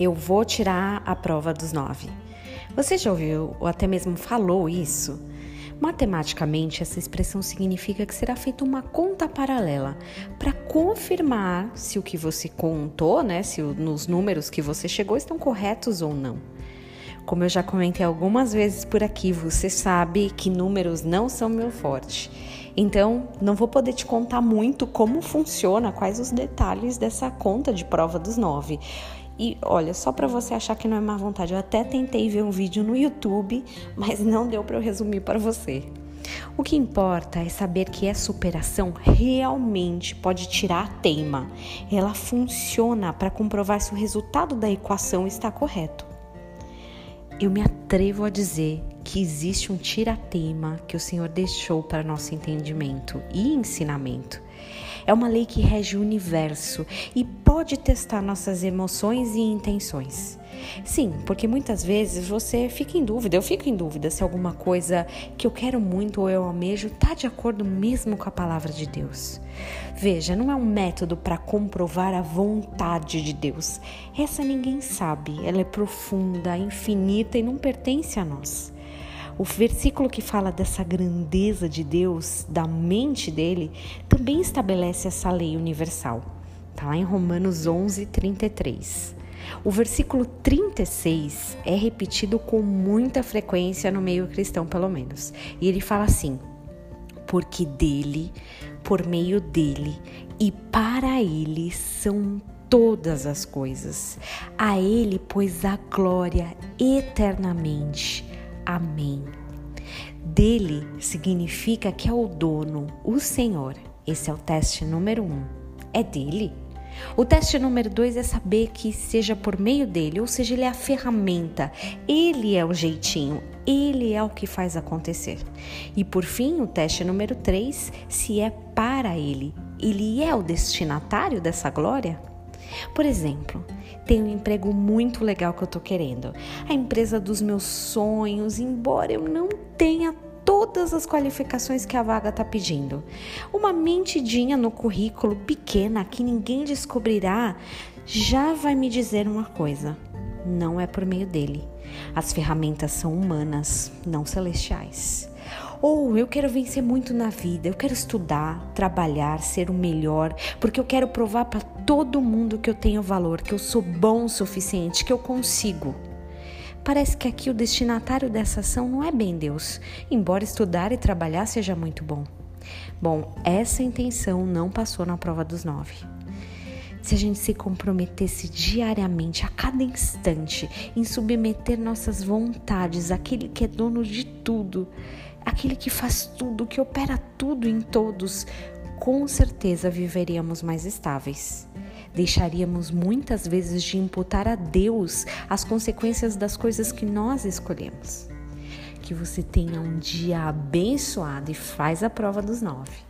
eu vou tirar a prova dos nove. Você já ouviu ou até mesmo falou isso? Matematicamente, essa expressão significa que será feita uma conta paralela para confirmar se o que você contou, né, se nos números que você chegou estão corretos ou não. Como eu já comentei algumas vezes por aqui, você sabe que números não são meu forte. Então, não vou poder te contar muito como funciona, quais os detalhes dessa conta de prova dos nove. E olha, só para você achar que não é má vontade, eu até tentei ver um vídeo no YouTube, mas não deu para eu resumir para você. O que importa é saber que essa operação realmente pode tirar a teima. Ela funciona para comprovar se o resultado da equação está correto. Eu me atrevo a dizer que existe um tira-teima que o Senhor deixou para nosso entendimento e ensinamento. É uma lei que rege o universo e pode testar nossas emoções e intenções. Sim, porque muitas vezes você fica em dúvida, eu fico em dúvida se alguma coisa que eu quero muito ou eu almejo está de acordo mesmo com a palavra de Deus. Veja, não é um método para comprovar a vontade de Deus. Essa ninguém sabe, ela é profunda, infinita e não pertence a nós. O versículo que fala dessa grandeza de Deus, da mente dele, também estabelece essa lei universal. Está lá em Romanos 11, 33. O versículo 36 é repetido com muita frequência no meio cristão, pelo menos. E ele fala assim: Porque dele, por meio dele e para ele são todas as coisas. A ele, pois, a glória eternamente. Amém. Dele significa que é o dono, o Senhor. Esse é o teste número um. É dele. O teste número dois é saber que seja por meio dele, ou seja, ele é a ferramenta, ele é o jeitinho, ele é o que faz acontecer. E por fim, o teste número três, se é para ele, ele é o destinatário dessa glória? Por exemplo, tem um emprego muito legal que eu tô querendo, a empresa dos meus sonhos, embora eu não tenha todas as qualificações que a vaga está pedindo. Uma mentidinha no currículo pequena que ninguém descobrirá já vai me dizer uma coisa: não é por meio dele. As ferramentas são humanas, não celestiais. Ou eu quero vencer muito na vida, eu quero estudar, trabalhar, ser o melhor, porque eu quero provar para todo mundo que eu tenho valor, que eu sou bom o suficiente, que eu consigo. Parece que aqui o destinatário dessa ação não é bem Deus, embora estudar e trabalhar seja muito bom. Bom, essa intenção não passou na prova dos nove. Se a gente se comprometesse diariamente, a cada instante, em submeter nossas vontades àquele que é dono de tudo, aquele que faz tudo, que opera tudo em todos, com certeza viveríamos mais estáveis. Deixaríamos muitas vezes de imputar a Deus as consequências das coisas que nós escolhemos. Que você tenha um dia abençoado e faz a prova dos nove.